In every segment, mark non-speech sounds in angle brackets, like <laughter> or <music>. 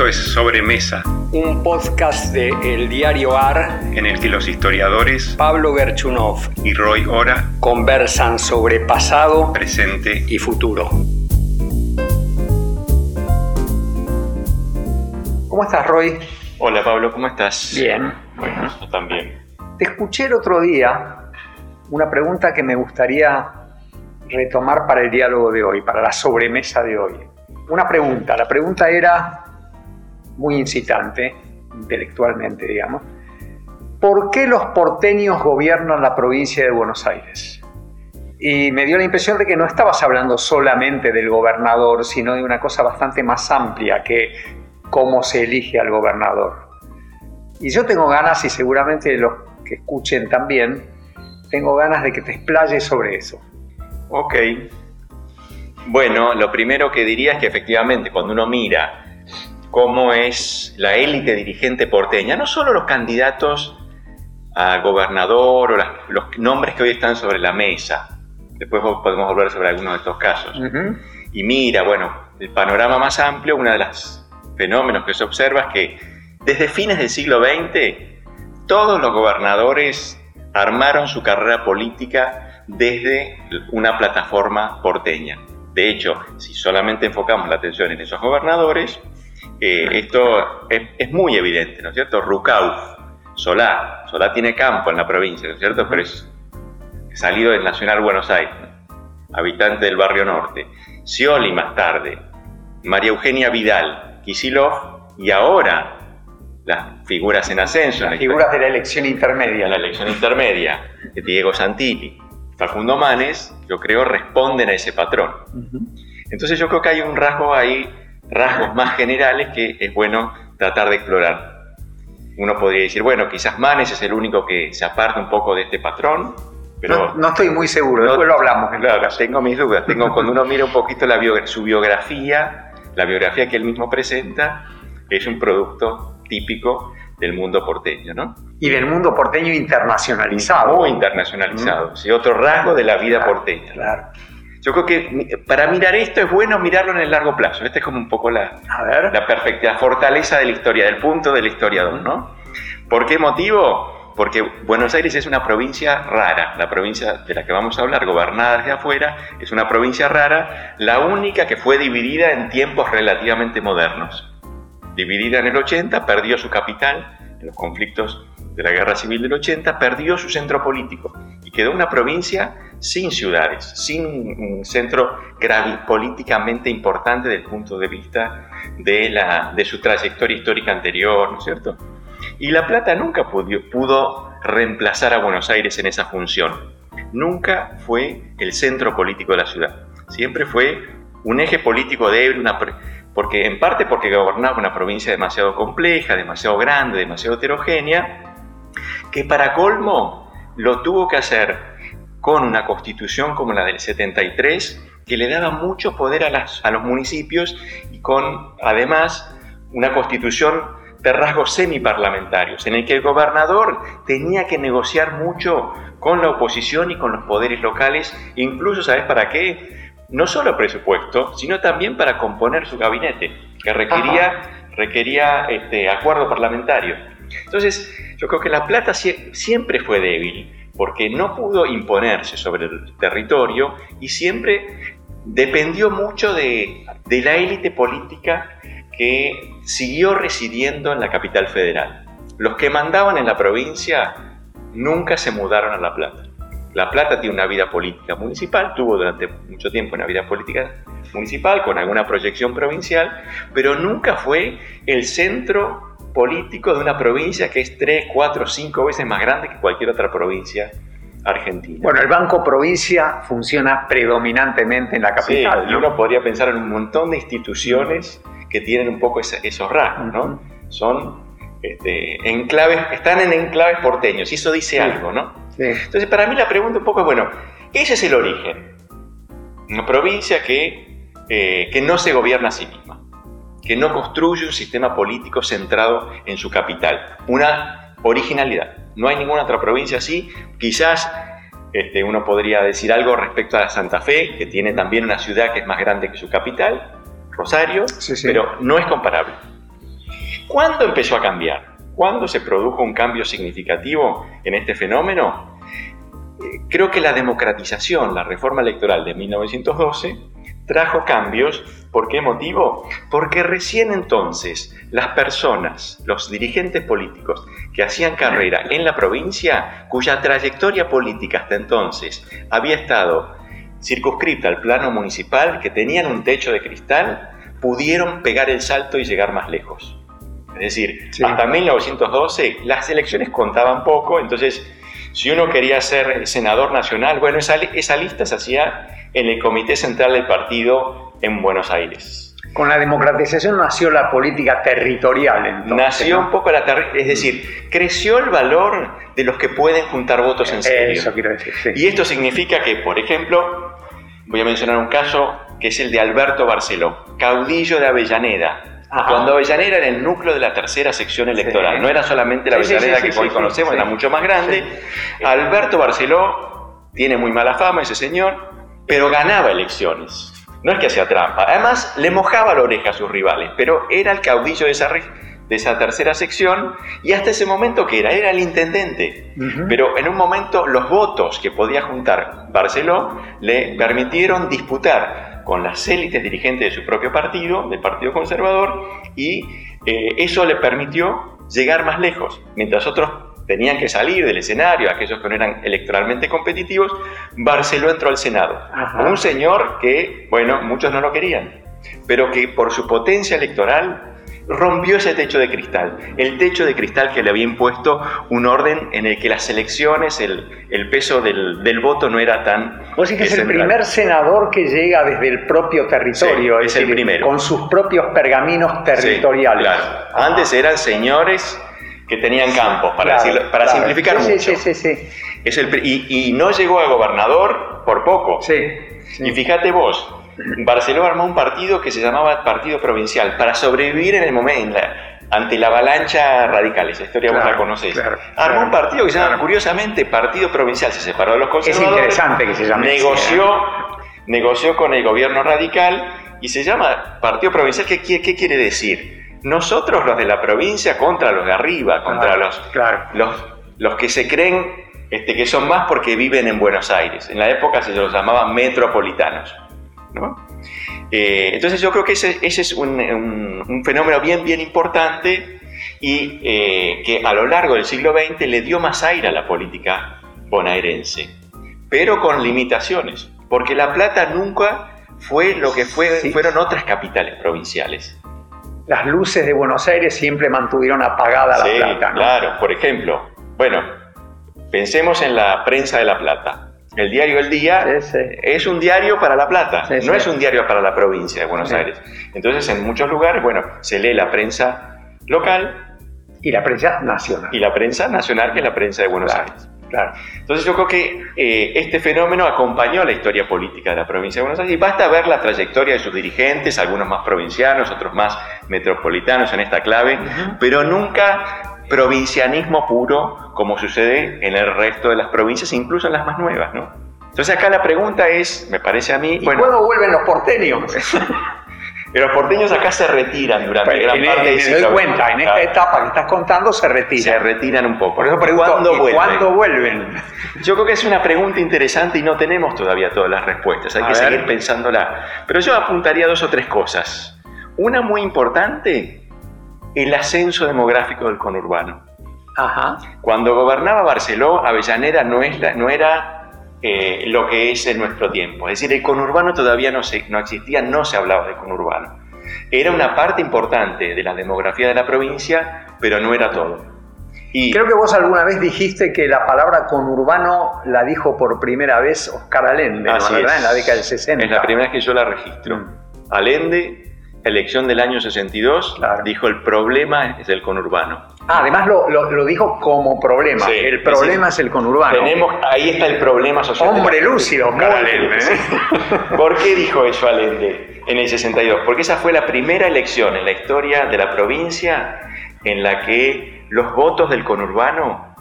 Esto es Sobremesa, un podcast de El Diario AR en el que los historiadores Pablo Gerchunov y Roy Ora conversan sobre pasado, presente y futuro. ¿Cómo estás, Roy? Hola, Pablo, ¿cómo estás? Bien. Bueno, yo también. Te escuché el otro día una pregunta que me gustaría retomar para el diálogo de hoy, para la sobremesa de hoy. Una pregunta, la pregunta era muy incitante, intelectualmente, digamos. ¿Por qué los porteños gobiernan la provincia de Buenos Aires? Y me dio la impresión de que no estabas hablando solamente del gobernador, sino de una cosa bastante más amplia que cómo se elige al gobernador. Y yo tengo ganas, y seguramente los que escuchen también, tengo ganas de que te explayes sobre eso. Ok. Bueno, lo primero que diría es que efectivamente cuando uno mira cómo es la élite dirigente porteña, no solo los candidatos a gobernador o los nombres que hoy están sobre la mesa, después podemos hablar sobre algunos de estos casos, y mira, bueno, el panorama más amplio, uno de los fenómenos que se observa es que desde fines del siglo XX, todos los gobernadores armaron su carrera política desde una plataforma porteña. De hecho, si solamente enfocamos la atención en esos gobernadores, eh, esto es, muy evidente, ¿no es cierto? Rucauf, Solá, Solá tiene campo en la provincia, ¿no es cierto? Pero es salido del Nacional Buenos Aires, habitante del barrio norte. Scioli más tarde, María Eugenia Vidal, Kisilov y ahora las figuras en ascenso. Las figuras de la elección intermedia. La elección intermedia, Diego Santilli, Facundo Manes, yo creo responden a ese patrón. Entonces yo creo que hay un rasgo ahí rasgos más generales que es bueno tratar de explorar. Uno podría decir, bueno, quizás Manes es el único que se aparta un poco de este patrón, pero... No, estoy muy seguro, después lo hablamos. Claro, tengo mis dudas. Tengo, <laughs> cuando uno mira un poquito la su biografía, la biografía que él mismo presenta, es un producto típico del mundo porteño, ¿no? Y del mundo porteño internacionalizado. Muy internacionalizado, sí, otro rasgo de la vida porteña. Claro. Yo creo que para mirar esto es bueno mirarlo en el largo plazo. Esta es como un poco la, la perfecta fortaleza de la historia, del punto del historiador, ¿no? ¿Por qué motivo? Porque Buenos Aires es una provincia rara, la provincia de la que vamos a hablar, gobernada desde afuera, es una provincia rara, la única que fue dividida en tiempos relativamente modernos. Dividida en el 80, perdió su capital en los conflictos de la Guerra Civil del 80, perdió su centro político quedó una provincia sin ciudades, sin un centro políticamente importante desde el punto de vista de, la, de su trayectoria histórica anterior, ¿no es cierto? Y La Plata nunca pudo, reemplazar a Buenos Aires en esa función. Nunca fue el centro político de la ciudad. Siempre fue un eje político débil, porque en parte porque gobernaba una provincia demasiado compleja, demasiado grande, demasiado heterogénea, que para colmo lo tuvo que hacer con una constitución como la del 73, que le daba mucho poder a, las, a los municipios y con además una constitución de rasgos semiparlamentarios, en el que el gobernador tenía que negociar mucho con la oposición y con los poderes locales, incluso, ¿sabes para qué? No solo presupuesto, sino también para componer su gabinete, que requería, requería este, acuerdo parlamentario. Entonces, yo creo que La Plata siempre fue débil, porque no pudo imponerse sobre el territorio y siempre dependió mucho de, la élite política que siguió residiendo en la capital federal. Los que mandaban en la provincia nunca se mudaron a La Plata. La Plata tiene una vida política municipal, tuvo durante mucho tiempo una vida política municipal con alguna proyección provincial, pero nunca fue el centro político de una provincia que es 3, 4, 5 veces más grande que cualquier otra provincia argentina. Bueno, el Banco Provincia funciona predominantemente en la capital. Sí, y uno podría pensar en un montón de instituciones que tienen un poco esos rasgos, ¿no? Son este, enclaves, están en enclaves porteños, y eso dice algo, ¿no? Entonces, para mí la pregunta un poco es, bueno, ese es el origen. Una provincia que, eh, que no se gobierna a sí misma que no construye un sistema político centrado en su capital. Una originalidad. No hay ninguna otra provincia así. Quizás este, uno podría decir algo respecto a Santa Fe, que tiene también una ciudad que es más grande que su capital, Rosario, pero no es comparable. ¿Cuándo empezó a cambiar? ¿Cuándo se produjo un cambio significativo en este fenómeno? Eh, creo que la democratización, la reforma electoral de 1912, trajo cambios. ¿Por qué motivo? Porque recién entonces las personas, los dirigentes políticos que hacían carrera en la provincia, cuya trayectoria política hasta entonces había estado circunscripta al plano municipal, que tenían un techo de cristal, pudieron pegar el salto y llegar más lejos. Es decir, hasta 1912 las elecciones contaban poco, entonces si uno quería ser senador nacional, bueno, esa, esa lista se hacía en el Comité Central del Partido en Buenos Aires. Con la democratización nació la política territorial. Entonces, nació un poco la es decir, creció el valor de los que pueden juntar votos en serio. Eso quiero decir. Sí. Y esto significa que, por ejemplo, voy a mencionar un caso que es el de Alberto Barceló, caudillo de Avellaneda. Cuando Avellaneda era el núcleo de la tercera sección electoral, no era solamente la Avellaneda que hoy conocemos, era mucho más grande. Alberto Barceló tiene muy mala fama ese señor, pero ganaba elecciones. No es que hacía trampa. Además, le mojaba la oreja a sus rivales, pero era el caudillo de esa, de esa tercera sección y hasta ese momento que era, era el intendente. Pero en un momento los votos que podía juntar Barceló le permitieron disputar con las élites dirigentes de su propio partido, del Partido Conservador, y eh, eso le permitió llegar más lejos, mientras otros tenían que salir del escenario, aquellos que no eran electoralmente competitivos, Barceló entró al Senado. Un señor que, bueno, muchos no lo querían, pero que por su potencia electoral rompió ese techo de cristal, el techo de cristal que le había impuesto un orden en el que las elecciones, el, peso del, voto no era tan... Vos decís que es el primer senador que llega desde el propio territorio, es, el primero. Con sus propios pergaminos territoriales. claro. Antes eran señores que tenían campos, para, para simplificar mucho. Sí, sí, sí. Es el, y, no llegó a gobernador por poco. Sí, Y fíjate vos, Barcelona armó un partido que se llamaba Partido Provincial para sobrevivir en el momento, ante la avalancha radical, esa historia vos la conocés. armó un partido que se llama, curiosamente, Partido Provincial, se separó de los conservadores. Es interesante que se llame negoció, negoció con el gobierno radical y se llama Partido Provincial. ¿Qué, qué quiere decir? Nosotros los de la provincia contra los de arriba, contra los, los, los que se creen este, que son más porque viven en Buenos Aires. En la época se los llamaban metropolitanos. Eh, entonces yo creo que ese, es un, fenómeno bien, bien importante y eh, que a lo largo del siglo XX le dio más aire a la política bonaerense, pero con limitaciones, porque La Plata nunca fue lo que fue, fueron otras capitales provinciales las luces de Buenos Aires siempre mantuvieron apagada la plata. Claro, por ejemplo, bueno, pensemos en la prensa de La Plata. El diario El Día es un diario para La Plata, no es un diario para la provincia de Buenos Aires. Entonces, en muchos lugares, bueno, se lee la prensa local. Y la prensa nacional. Y la prensa nacional, que es la prensa de Buenos Aires. Claro. Entonces yo creo que eh, este fenómeno acompañó la historia política de la provincia de Buenos Aires y basta ver la trayectoria de sus dirigentes, algunos más provincianos, otros más metropolitanos en esta clave, pero nunca provincianismo puro como sucede en el resto de las provincias, incluso en las más nuevas, ¿no? Entonces acá la pregunta es, me parece a mí... ¿Y cuándo vuelven los porteños? <laughs> los porteños acá se retiran durante gran en, parte de Me doy cuenta, en esta etapa que estás contando se retiran. Se retiran un poco. Por eso pregunto, ¿cuándo, vuelven? ¿cuándo vuelven? Yo creo que es una pregunta interesante y no tenemos todavía todas las respuestas. Hay que seguir pensándola. Pero yo apuntaría dos o tres cosas. Una muy importante, el ascenso demográfico del conurbano. Ajá. Cuando gobernaba Barceló, Avellaneda no, es no era eh, lo que es en nuestro tiempo. Es decir, el conurbano todavía no, se, no existía, no se hablaba de conurbano. Era una parte importante de la demografía de la provincia, pero no era todo. Y Creo que vos alguna vez dijiste que la palabra conurbano la dijo por primera vez Oscar Allende, en la década del 60. Es la primera vez que yo la registro. Mm. Allende elección del año 62, dijo el problema es el conurbano. Ah, además lo, dijo como problema. el problema es el conurbano. Tenemos, ahí está el problema social. Hombre lúcido, Allende. ¿eh? <laughs> ¿Por qué dijo eso Allende en el 62? Porque esa fue la primera elección en la historia de la provincia en la que los votos del conurbano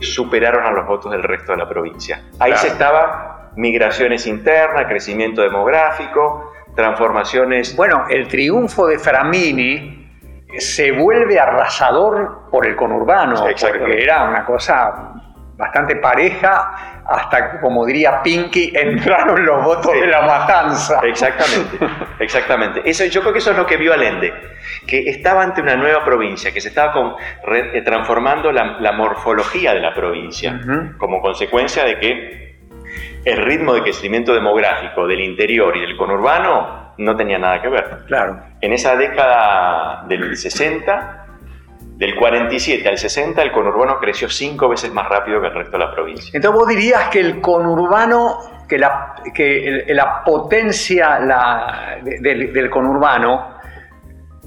superaron a los votos del resto de la provincia. Ahí se estaba migraciones internas, crecimiento demográfico, transformaciones. Bueno, el triunfo de Framini se vuelve arrasador por el conurbano, porque era una cosa bastante pareja, hasta, como diría Pinky, <laughs> entraron los votos de la matanza. Exactamente, exactamente. Eso, yo creo que eso es lo que vio Allende, que estaba ante una nueva provincia, que se estaba eh, transformando la, morfología de la provincia, como consecuencia de que el ritmo de crecimiento demográfico del interior y del conurbano no tenía nada que ver. Claro. En esa década del 60 del 47 al 60 el conurbano creció cinco veces más rápido que el resto de la provincia. Entonces vos dirías que el conurbano, que la, que la potencia del, conurbano,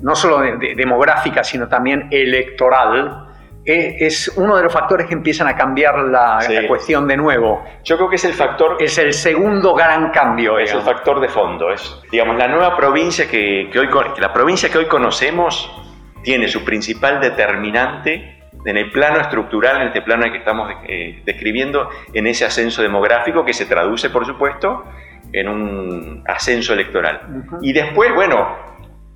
no solo demográfica, sino también electoral, es uno de los factores que empiezan a cambiar la, cuestión de nuevo. Yo creo que es el factor... Es el segundo gran cambio. Es el factor de fondo. Es, digamos, la nueva provincia que, que hoy... La provincia que hoy conocemos tiene su principal determinante en el plano estructural, en este plano que estamos eh, describiendo, en ese ascenso demográfico que se traduce, por supuesto, en un ascenso electoral. Y después, bueno,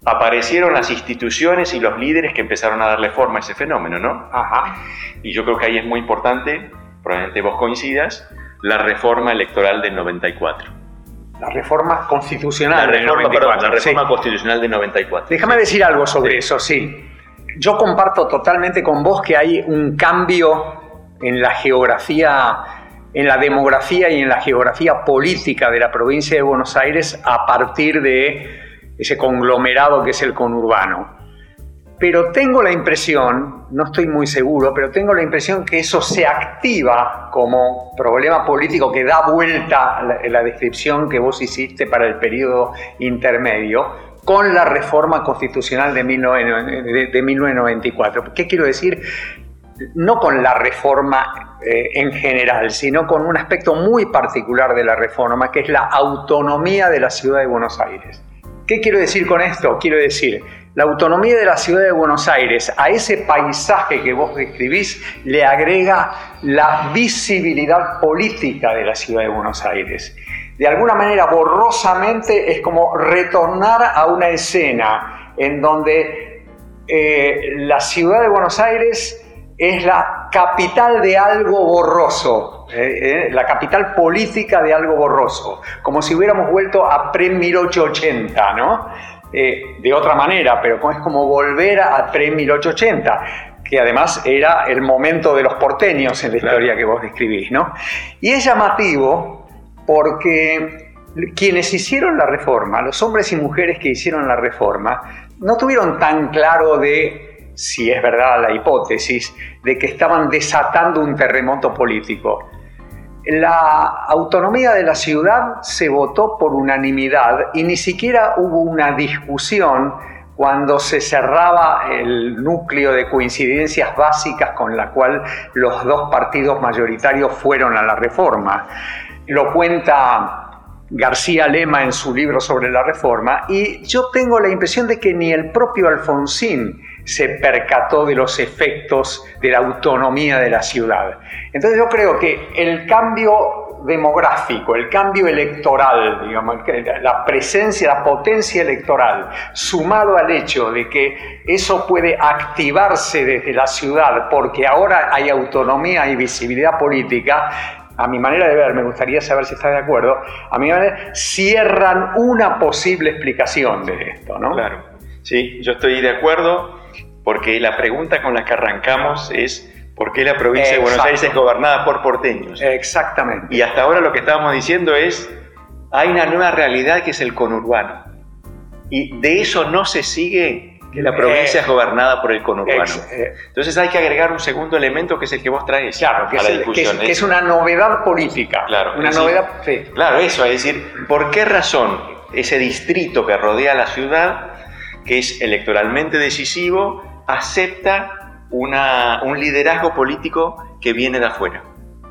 aparecieron las instituciones y los líderes que empezaron a darle forma a ese fenómeno, ¿no? Ajá. Y yo creo que ahí es muy importante, probablemente vos coincidas, la reforma electoral del 94. La reforma constitucional. La reforma, perdón, la reforma constitucional de 94. Déjame decir algo sobre eso, sí. Yo comparto totalmente con vos que hay un cambio en la geografía, en la demografía y en la geografía política de la provincia de Buenos Aires a partir de ese conglomerado que es el conurbano. Pero tengo la impresión, no estoy muy seguro, pero tengo la impresión que eso se activa como problema político que da vuelta la, descripción que vos hiciste para el periodo intermedio con la reforma constitucional de, 1994. ¿Qué quiero decir? No con la reforma eh, en general, sino con un aspecto muy particular de la reforma, que es la autonomía de la ciudad de Buenos Aires. ¿Qué quiero decir con esto? Quiero decir, la autonomía de la ciudad de Buenos Aires a ese paisaje que vos describís le agrega la visibilidad política de la ciudad de Buenos Aires. De alguna manera, borrosamente, es como retornar a una escena en donde eh, la ciudad de Buenos Aires es la capital de algo borroso, eh, eh, la capital política de algo borroso, como si hubiéramos vuelto a pre-1880, ¿no? Eh, de otra manera, pero es como volver a pre-1880 que además era el momento de los porteños en la historia que vos describís, ¿no? Y es llamativo porque quienes hicieron la reforma, los hombres y mujeres que hicieron la reforma, no tuvieron tan claro de, si es verdad la hipótesis, de que estaban desatando un terremoto político la autonomía de la ciudad se votó por unanimidad y ni siquiera hubo una discusión cuando se cerraba el núcleo de coincidencias básicas con la cual los dos partidos mayoritarios fueron a la reforma. Lo cuenta García Lema en su libro sobre la reforma y yo tengo la impresión de que ni el propio Alfonsín se percató de los efectos de la autonomía de la ciudad. Entonces yo creo que el cambio demográfico, el cambio electoral, digamos, la presencia, la potencia electoral, sumado al hecho de que eso puede activarse desde la ciudad porque ahora hay autonomía y visibilidad política, a mi manera de ver, me gustaría saber si está de acuerdo, a mi manera cierran una posible explicación de esto, ¿no? Claro, sí, yo estoy de acuerdo porque la pregunta con la que arrancamos es ¿por qué la provincia de Buenos Aires es gobernada por porteños? Exactamente. Y hasta ahora lo que estábamos diciendo es, hay una nueva realidad que es el conurbano. Y de eso no se sigue que la provincia es gobernada por el conurbano. Eh, Entonces hay que agregar un segundo elemento que es el que vos traes claro, que, es, que, es, una novedad política. Claro, una novedad. Sí. Claro, eso, es decir, ¿por qué razón ese distrito que rodea la ciudad, que es electoralmente decisivo, acepta un liderazgo político que viene de afuera.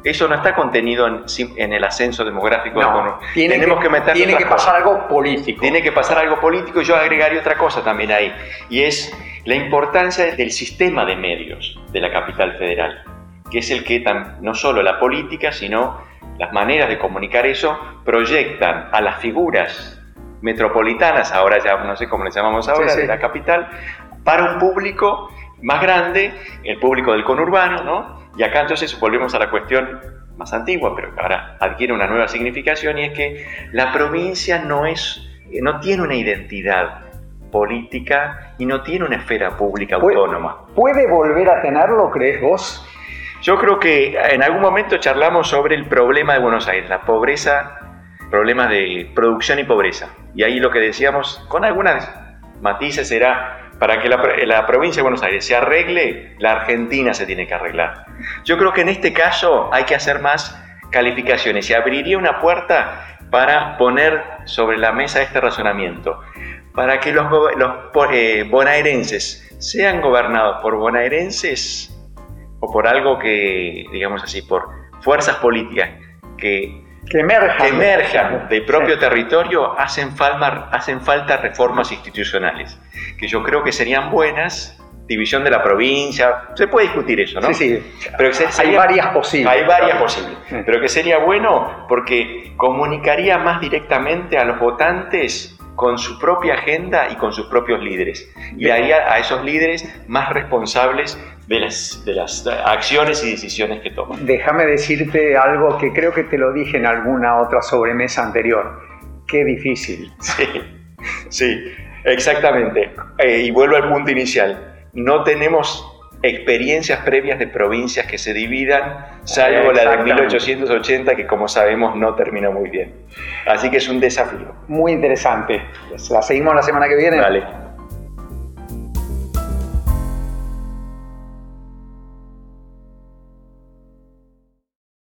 Eso no está contenido en, el ascenso demográfico. No, tiene Tenemos que, que Tiene que pasar algo político. Tiene que pasar algo político yo agregaría otra cosa también ahí, y es la importancia del sistema de medios de la capital federal, que es el que no solo la política, sino las maneras de comunicar eso proyectan a las figuras metropolitanas, ahora ya no sé cómo le llamamos ahora, de la capital, para un público más grande, el público del conurbano, ¿no? Y acá entonces volvemos a la cuestión más antigua, pero que ahora adquiere una nueva significación, y es que la provincia no, es, no tiene una identidad política y no tiene una esfera pública autónoma. ¿Puede volver a tenerlo, crees vos? Yo creo que en algún momento charlamos sobre el problema de Buenos Aires, la pobreza, problemas de producción y pobreza. Y ahí lo que decíamos, con algunas matices, era para que la, provincia de Buenos Aires se arregle, la Argentina se tiene que arreglar. Yo creo que en este caso hay que hacer más calificaciones y abriría una puerta para poner sobre la mesa este razonamiento, para que los, los eh, bonaerenses sean gobernados por bonaerenses o por algo que, digamos así, por fuerzas políticas que que emerjan, del propio territorio, hacen falta, hacen falta reformas institucionales, que yo creo que serían buenas, división de la provincia, se puede discutir eso, ¿no? Sí, sí, pero hay varias posibles. Hay varias posibles, pero que sería bueno porque comunicaría más directamente a los votantes con su propia agenda y con sus propios líderes. Y haría a esos líderes más responsables de las, de las acciones y decisiones que toman. Déjame decirte algo que creo que te lo dije en alguna otra sobremesa anterior. Qué difícil. <laughs> Sí, sí, exactamente. Eh, y vuelvo al punto inicial. No tenemos experiencias previas de provincias que se dividan, salvo la de 1880, que como sabemos no terminó muy bien. Así que es un desafío. Muy interesante. ¿La seguimos la semana que viene? Vale.